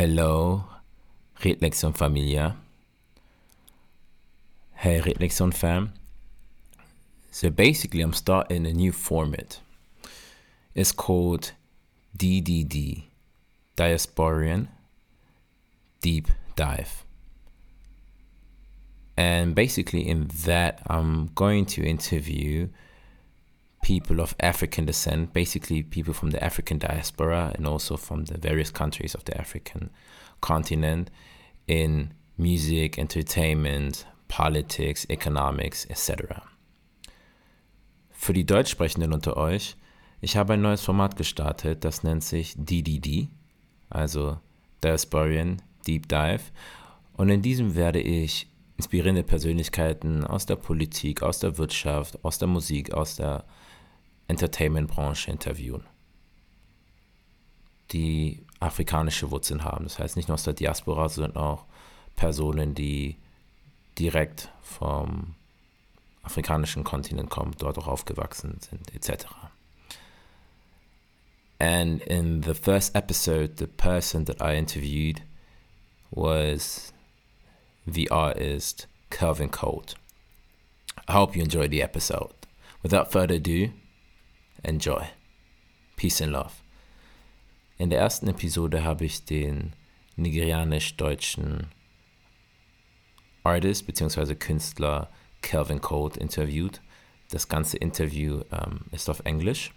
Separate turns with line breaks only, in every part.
Hello, Reflexion Familia. Hey, Reflexion fam. So basically, I'm starting a new format. It's called DDD, Diasporan Deep Dive. And basically, in that, I'm going to interview people of African descent, basically people from the African diaspora and also from the various countries of the African continent in music, entertainment, politics, economics, etc. Für die Deutschsprechenden unter euch, ich habe ein neues Format gestartet, das nennt sich DDD, also Diasporian Deep Dive. Und in diesem werde ich inspirierende Persönlichkeiten aus der Politik, aus der Wirtschaft, aus der Musik, aus der Entertainment-Branche interviewen, die afrikanische Wurzeln haben. Das heißt nicht nur aus der Diaspora, sondern auch Personen, die direkt vom afrikanischen Kontinent kommen, dort auch aufgewachsen sind, etc. And in the first episode, the person that I interviewed was the artist Calvin Colt. I hope you enjoyed the episode. Without further ado, enjoy. Peace and love. In der ersten Episode habe ich den nigerianisch-deutschen Artist bzw. Künstler Calvin Colt interviewt. Das ganze Interview ähm, ist auf Englisch.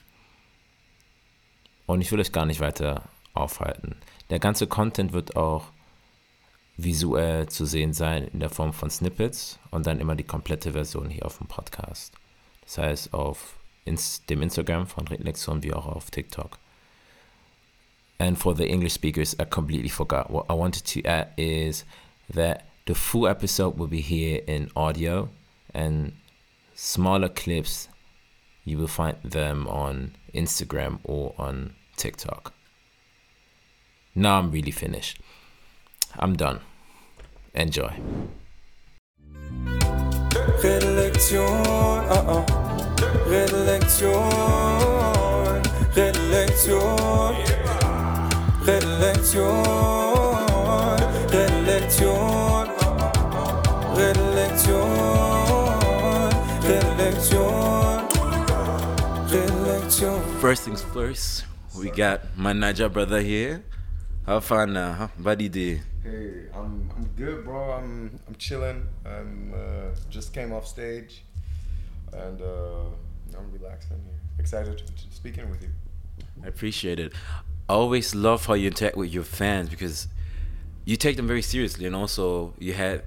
Und ich will euch gar nicht weiter aufhalten. Der ganze Content wird auch visuell zu sehen sein in der Form von Snippets und dann immer die komplette Version hier auf dem Podcast. Das heißt auf dem Instagram von Reflexion wie auch auf TikTok. And for the English speakers, I completely forgot. What I wanted to add is that the full episode will be here in audio and smaller clips you will find them on Instagram or on TikTok. Now I'm really finished. I'm done. Enjoy.
Uh -uh.
First things first, we got my Naija brother here. How far now? Huh? Buddy day.
Hey, I'm I'm good, bro. I'm I'm chilling. I'm uh, just came off stage, and uh, I'm relaxing here. Excited to, to speaking with you.
I appreciate it. I always love how you interact with your fans because you take them very seriously, and also you had,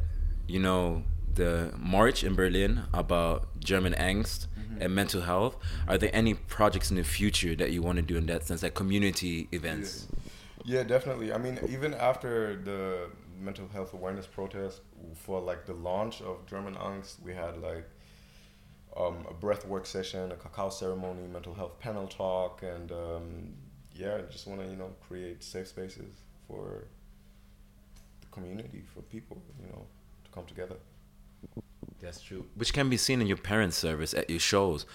you know, the march in Berlin about German angst and mental health. Are there any projects in the future that you want to do in that sense, like community events?
Yeah, definitely. I mean, even after the mental health awareness protest for like the launch of German Angst, we had like um, a breathwork session, a cacao ceremony, mental health panel talk, and um, yeah, just want to you know create safe spaces for the community, for people, you know, to come together.
That's true. Which can be seen in your parents' service at your shows.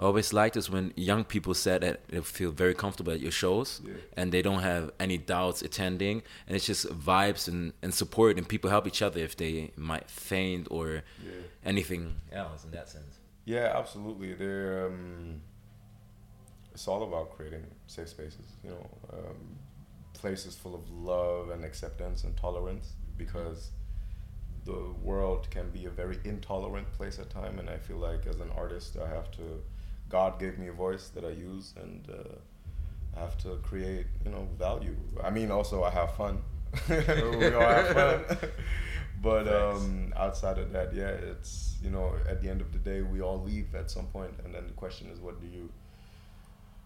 I always like this when young people said that they feel very comfortable at your shows
Yeah.
and they don't have any doubts attending and it's just vibes and, and support and people help each other if they might faint or
Yeah.
anything else in that sense.
Yeah, absolutely. They're um, it's all about creating safe spaces. You know, um, places full of love and acceptance and tolerance because the world can be a very intolerant place at time, and I feel like as an artist, I have to. God gave me a voice that I use, and uh, I have to create, you know, value. I mean, also I have fun. we all have fun. but um, outside of that, yeah, it's you know, at the end of the day, we all leave at some point, and then the question is, what do you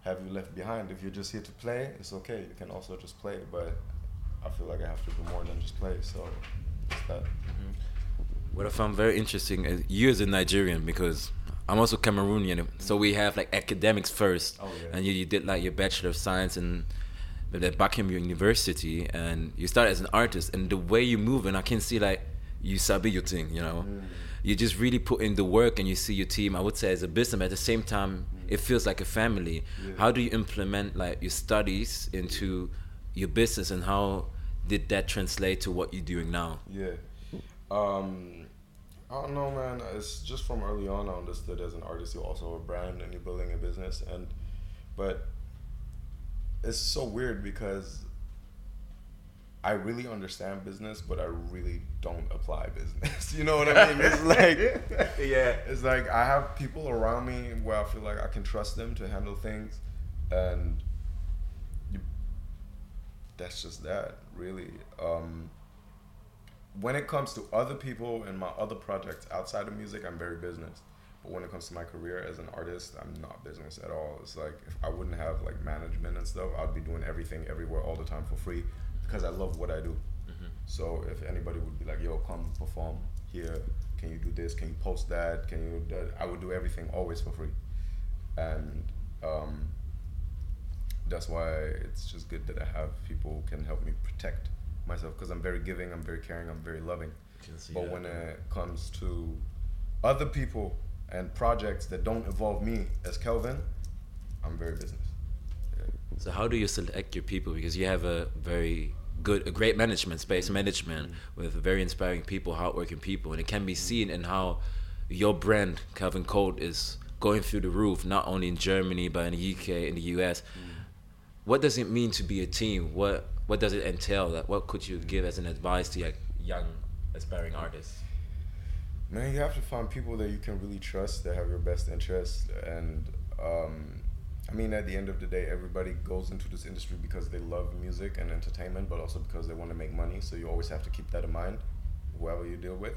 have you left behind? If you're just here to play, it's okay. You can also just play, but I feel like I have to do more than just play. So it's that. Mm-hmm.
What I found very interesting is you as a Nigerian because I'm also Cameroonian, so we have like academics first,
Oh, yeah.
and you, you did like your Bachelor of Science in the Buckingham University, and you started as an artist, and the way you move, and I can see like you sabi your thing, you know, mm. you just really put in the work, and you see your team. I would say as a business, but at the same time, mm. it feels like a family.
Yeah.
How do you implement like your studies into your business, and how did that translate to what you're doing now?
Yeah. Um, I don't know, man. It's just from early on. I understood as an artist, you're also a brand and you're building a business. And but it's so weird because I really understand business, but I really don't apply business. you know what I mean? It's like
yeah.
it's like I have people around me where I feel like I can trust them to handle things, and you, that's just that, really. Um, when it comes to other people and my other projects outside of music, I'm very business. But when it comes to my career as an artist, I'm not business at all. It's like if I wouldn't have like management and stuff, I'd be doing everything everywhere all the time for free because I love what I do. So if anybody would be like, "Yo, come perform here. Can you do this? Can you post that? Can you?" that?" I would do everything always for free, and um, that's why it's just good that I have people who can help me protect myself because I'm very giving, I'm very caring, I'm very loving. But when it comes to other people and projects that don't involve me as Kelvyn, I'm very business. Yeah.
So how do you select your people? Because you have a very good, a great management, space management with very inspiring people, hardworking people, and it can be seen in how your brand, Kelvyn Colt, is going through the roof, not only in Germany but in the UK, in the US. What does it mean to be a team? What what does it entail? What could you give as an advice to like young aspiring artists?
Man, you have to find people that you can really trust that have your best interests. And um, I mean, at the end of the day, everybody goes into this industry because they love music and entertainment, but also because they want to make money. So you always have to keep that in mind, whoever you deal with.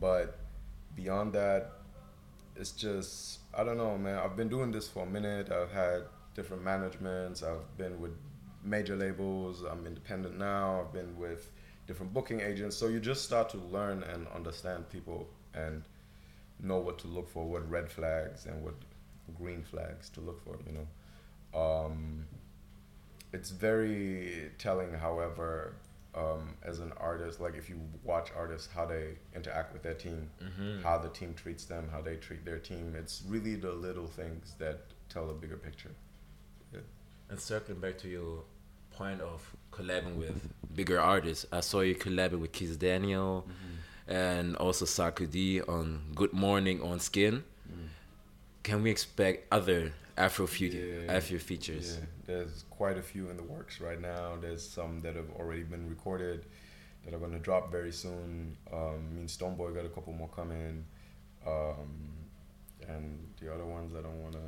But beyond that, it's just I don't know, man. I've been doing this for a minute. I've had different managements. I've been with major labels. I'm independent now. I've been with different booking agents. So you just start to learn and understand people and know what to look for, what red flags and what green flags to look for. You know, um, it's very telling. However, um, as an artist, like if you watch artists, how they interact with their team, how the team treats them, how they treat their team. It's really the little things that tell a bigger picture.
And circling back to your point of collabing with bigger artists, I saw you collabing with Kizz Daniel and also Sarkodie on Good Morning on Skin. Can we expect other Afro future
Yeah.
Afro features?
Yeah, there's quite a few in the works right now. There's some that have already been recorded that are going to drop very soon. Um, me and Stonebwoy got a couple more coming. Um, and the other ones, I don't want to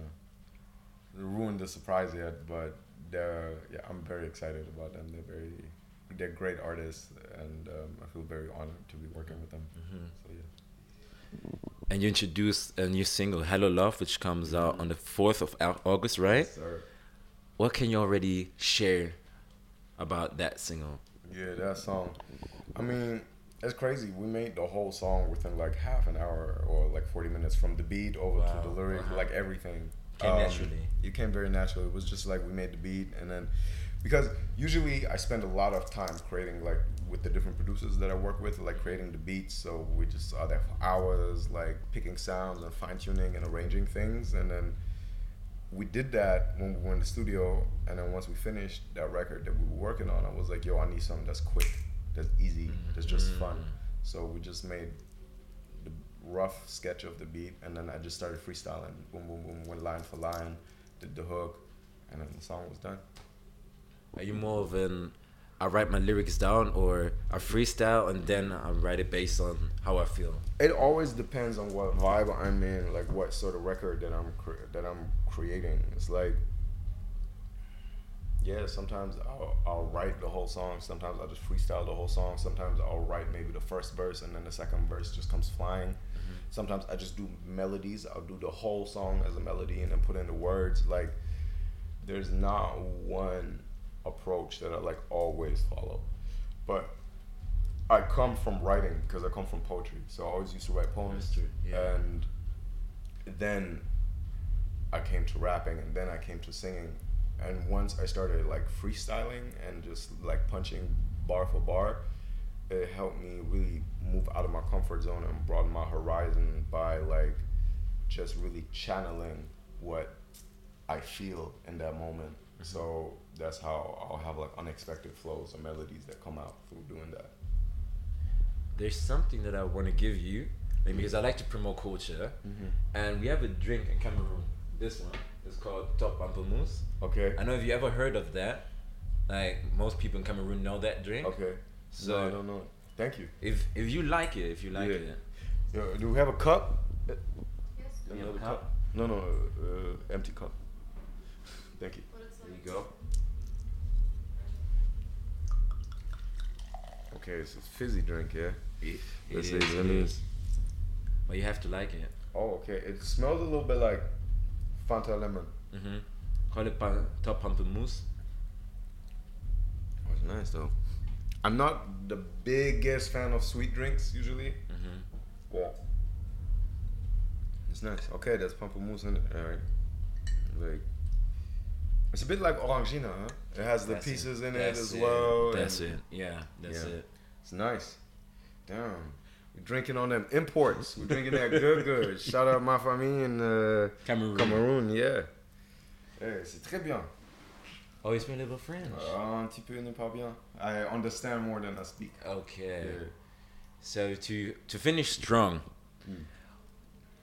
ruin the surprise yet, but they're, yeah, I'm very excited about them. They're very, they're great artists, and um, I feel very honored to be working with them. So, yeah.
And you introduced a new single, Hello Love, which comes out on the 4th of August, right?
Sir.
What can you already share about that single?
Yeah, that song. I mean, it's crazy. We made the whole song within like half an hour or like 40 minutes from the beat over
Wow.
to the lyrics,
Uh-huh.
like everything.
Came um, naturally.
It came very naturally. It was just like we made the beat and then because usually I spend a lot of time creating like with the different producers that I work with, like creating the beats. So we just are there for hours, like picking sounds and fine tuning and arranging things. And then we did that when we were in the studio, and then once we finished that record that we were working on, I was like, "Yo, I need something that's quick, that's easy, that's just fun." Mm. So we just made rough sketch of the beat, and then I just started freestyling, boom, boom, boom, went line for line, did the hook, and then the song was done.
Are you more of an I write my lyrics down or I freestyle and then I write it based on how I feel?
It always depends on what vibe I'm in, like what sort of record that I'm cre- that I'm creating. It's like, yeah, sometimes I'll, I'll write the whole song. Sometimes I'll just freestyle the whole song. Sometimes I'll write maybe the first verse and then the second verse just comes flying. Sometimes I just do melodies. I'll do the whole song as a melody and then put in the words. Like, there's not one approach that I like always follow, but I come from writing because I come from poetry. So I always used to write poems.
True, yeah.
And then I came to rapping and then I came to singing. And once I started like freestyling and just like punching bar for bar, it helped me really move out of my comfort zone and broaden my horizon by like just really channeling what I feel in that moment mm-hmm. So that's how I'll have like unexpected flows or melodies that come out through doing that.
There's something that I want to give you, like, because I like to promote culture, mm-hmm. and we have a drink in Cameroon. This one is called Top Pamplemousse.
Okay.
I know if you ever heard of that. Like most people in Cameroon know that drink.
Okay.
So
no, I don't know. Thank you.
if if you like it, if you like
Yeah.
it,
Yo, do we have a cup?
Yes.
You
Another
have a cup?
No, no, uh, empty cup. Thank you.
There you go.
Okay, it's a fizzy drink, yeah.
It, it
Let's
is,
see, let me-
is. But you have to like it.
Oh, okay. It smells a little bit like Fanta lemon.
Mm-hmm. Call it pa- Top Pamplemousse.
Oh, it's nice though. I'm not the biggest fan of sweet drinks usually.
Mm-hmm.
Yeah. It's nice. Okay, there's pamplemousse in it. All right. Like, it's a bit like Orangina, huh? It has the
That's it.
pieces in it as
it.
well.
That's it. Yeah, that's
Yeah.
it.
It's nice. Damn. We're drinking on them imports. We're drinking that good, good. Shout out my famille in uh,
Cameroon.
Cameroon, yeah. Hey, c'est très bien.
Oh, you speak a little French.
Uh, un petit peu n'est pas bien. I understand more than I speak.
Okay.
Yeah.
So to to finish strong,
Mm.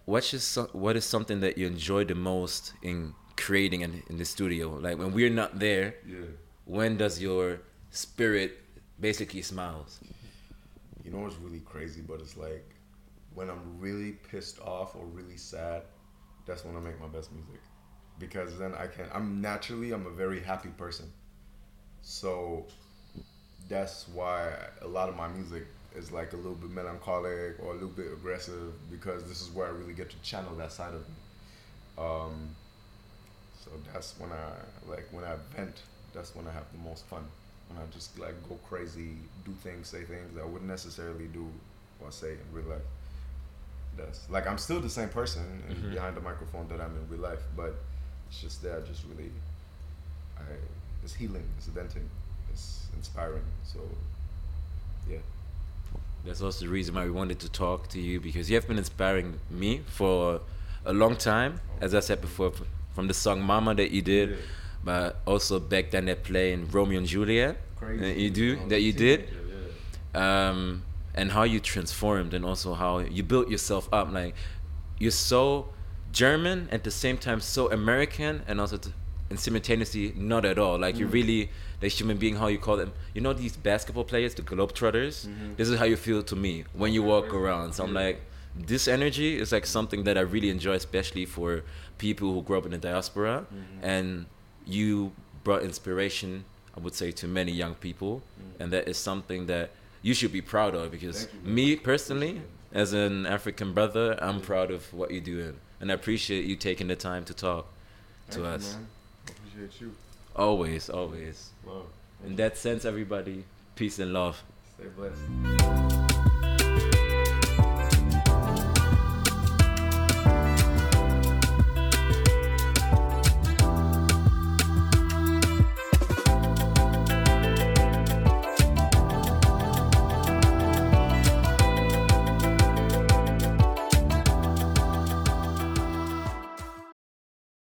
what is so, what is something that you enjoy the most in creating in, in the studio? Like when we're not there,
Yeah.
when does your spirit basically smiles?
You know what's really crazy, but it's like when I'm really pissed off or really sad, that's when I make my best music. Because then I can I'm naturally I'm a very happy person. So that's why a lot of my music is like a little bit melancholic or a little bit aggressive because this is where I really get to channel that side of me. Um, so that's when I like when I vent. That's when I have the most fun. When I just like go crazy, do things, say things that I wouldn't necessarily do or say in real life. That's like I'm still the same person
Mhm.
behind the microphone that I'm in real life, but it's just there, just really, I it's healing, it's venting, it's inspiring. So, yeah.
That's also the reason why we wanted to talk to you because you have been inspiring me for a long time. As I said before, from the song "Mama" that you did,
Yeah.
but also back then that play in Romeo and Juliet
Crazy.
that you do that you did.
Yeah.
um, and how you transformed and also how you built yourself up. Like you're so German at the same time so American and also t- and simultaneously not at all. Like you're really the human being. How you call them? You know these basketball players, the Globetrotters. This is how you feel to me when you walk around. So I'm like. This energy is like something that I really enjoy, especially for people who grew up in the diaspora, and you brought inspiration, I would say, to many young people, and that is something that you should be proud of because
you,
me personally as an african brother i'm proud of what you're doing and i appreciate you taking the time to talk to
Thank you,
us.
I appreciate you.
always always
Love.
in that sense everybody peace and love
Stay blessed.